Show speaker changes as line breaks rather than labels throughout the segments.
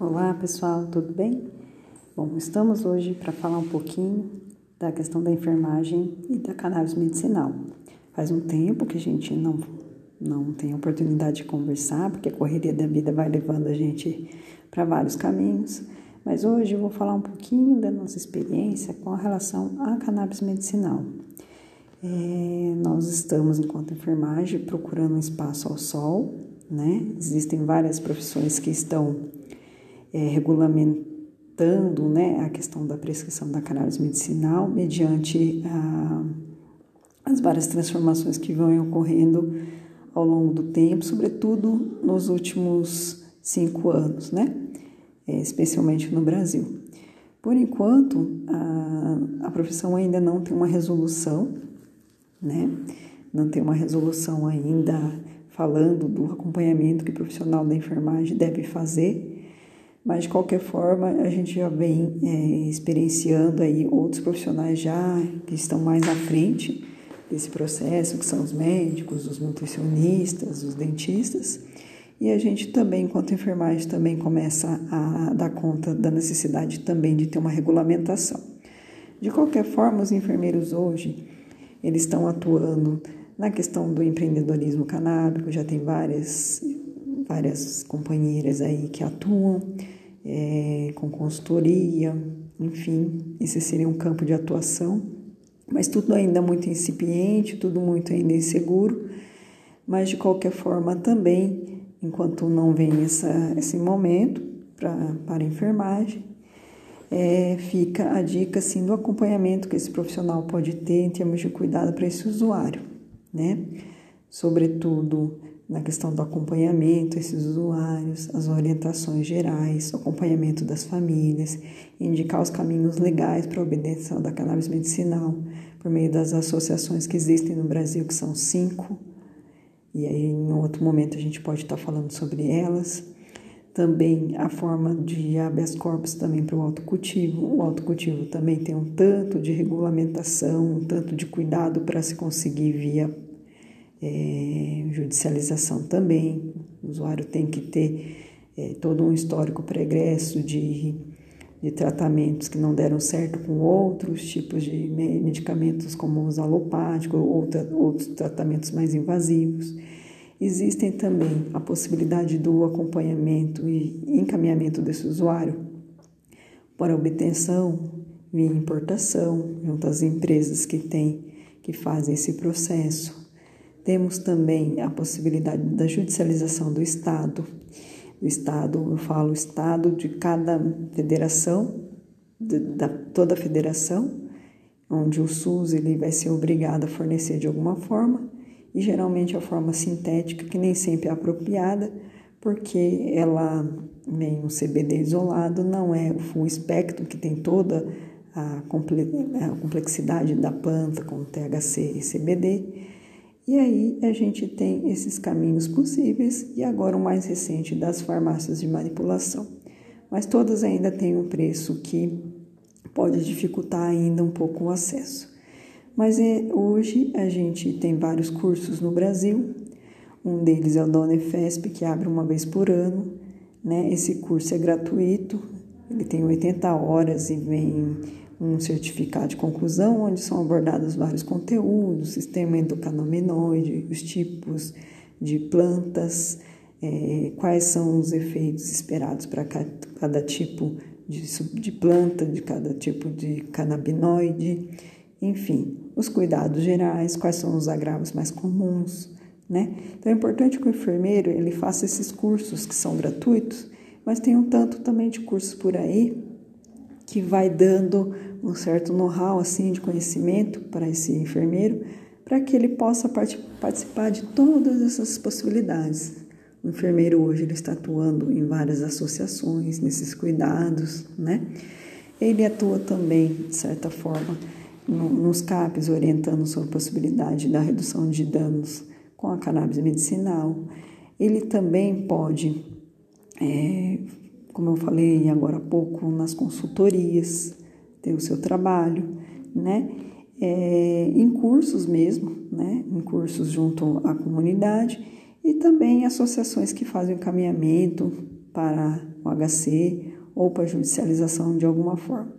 Olá pessoal, tudo bem? Bom, estamos hoje para falar um pouquinho da questão da enfermagem e da cannabis medicinal. Faz um tempo que a gente não, não tem oportunidade de conversar, porque a correria da vida vai levando a gente para vários caminhos, mas hoje eu vou falar um pouquinho da nossa experiência com relação à cannabis medicinal. É, nós estamos, enquanto enfermagem, procurando um espaço ao sol, né? Existem várias profissões que estão é, regulamentando né, a questão da prescrição da cannabis medicinal mediante a, as várias transformações que vão ocorrendo ao longo do tempo, sobretudo nos últimos cinco anos, né? É, especialmente no Brasil. Por enquanto, a, a profissão ainda não tem uma resolução, né? Não tem uma resolução ainda falando do acompanhamento que o profissional da enfermagem deve fazer mas de qualquer forma a gente já vem é, experienciando aí outros profissionais já que estão mais à frente desse processo, que são os médicos, os nutricionistas, os dentistas, e a gente também, enquanto enfermagem, também começa a dar conta da necessidade também de ter uma regulamentação. De qualquer forma, os enfermeiros hoje, eles estão atuando na questão do empreendedorismo canábico, já tem várias várias companheiras aí que atuam é, com consultoria, enfim, esse seria um campo de atuação, mas tudo ainda muito incipiente, tudo muito ainda inseguro, mas de qualquer forma também, enquanto não vem essa, esse momento pra, para enfermagem, é, fica a dica assim, do acompanhamento que esse profissional pode ter em termos de cuidado para esse usuário, né? Sobretudo na questão do acompanhamento esses usuários, as orientações gerais, o acompanhamento das famílias, indicar os caminhos legais para a obtenção da cannabis medicinal por meio das associações que existem no Brasil, que são cinco, e aí em outro momento a gente pode estar falando sobre elas. Também a forma de habeas corpus também para o autocultivo. O autocultivo também tem um tanto de regulamentação, um tanto de cuidado para se conseguir via é, judicialização também. O usuário tem que ter é, todo um histórico pregresso de, de tratamentos que não deram certo com outros tipos de medicamentos, como os alopáticos ou outros tratamentos mais invasivos. Existem também a possibilidade do acompanhamento e encaminhamento desse usuário para obtenção via importação, junto às empresas que têm, que fazem esse processo temos também a possibilidade da judicialização do Estado. O Estado, eu falo Estado de cada federação, de, da toda a federação, onde o SUS ele vai ser obrigado a fornecer de alguma forma, e geralmente a forma sintética, que nem sempre é apropriada, porque ela vem um CBD isolado, não é o full espectro, que tem toda a complexidade da planta com THC e CBD, e aí a gente tem esses caminhos possíveis e agora o mais recente das farmácias de manipulação. Mas todas ainda têm um preço que pode dificultar ainda um pouco o acesso. Mas é, hoje a gente tem vários cursos no Brasil. Um deles é o da Unifesp, que abre uma vez por ano. Né? Esse curso é gratuito, ele tem 80 horas e vem um certificado de conclusão, onde são abordados vários conteúdos, sistema endocannabinoide, os tipos de plantas, é, quais são os efeitos esperados para cada, cada tipo de, de planta, de cada tipo de canabinoide, enfim, os cuidados gerais, quais são os agravos mais comuns, né? Então é importante que o enfermeiro ele faça esses cursos que são gratuitos, mas tem um tanto também de cursos por aí que vai dando um certo know-how assim de conhecimento para esse enfermeiro, para que ele possa participar de todas essas possibilidades. O enfermeiro hoje ele está atuando em várias associações nesses cuidados, né? Ele atua também, de certa forma, no, nos CAPs, orientando sobre a possibilidade da redução de danos com a cannabis medicinal. Ele também pode, é, como eu falei agora há pouco, nas consultorias, ter o seu trabalho, né? É, em cursos mesmo, né? Em cursos junto à comunidade e também associações que fazem o encaminhamento para o HC ou para judicialização de alguma forma.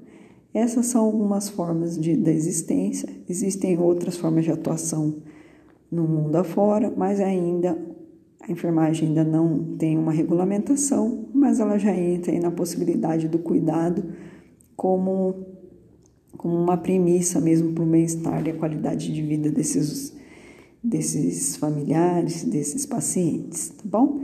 Essas são algumas formas de, da existência. Existem outras formas de atuação no mundo afora, mas ainda a enfermagem ainda não tem uma regulamentação, mas ela já entra na possibilidade do cuidado como, como uma premissa mesmo para o bem-estar e a qualidade de vida desses, desses familiares, desses pacientes, tá bom?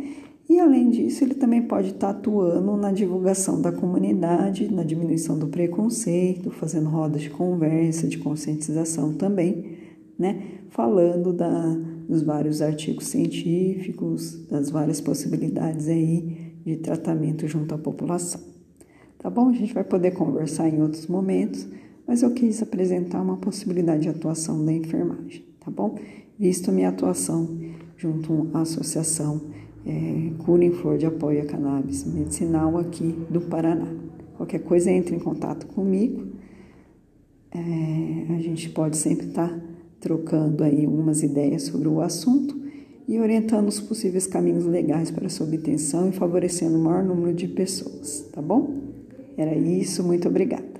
E além disso, ele também pode estar atuando na divulgação da comunidade, na diminuição do preconceito, fazendo rodas de conversa, de conscientização também, né? Falando da, dos vários artigos científicos, das várias possibilidades aí de tratamento junto à população. Tá bom? A gente vai poder conversar em outros momentos, mas eu quis apresentar uma possibilidade de atuação da enfermagem, tá bom? Visto minha atuação junto à associação é, Cura em Flor de Apoio a Cannabis Medicinal aqui do Paraná. Qualquer coisa, entre em contato comigo. É, a gente pode sempre estar tá trocando aí umas ideias sobre o assunto e orientando os possíveis caminhos legais para sua obtenção e favorecendo o maior número de pessoas, tá bom? Era isso, muito obrigada.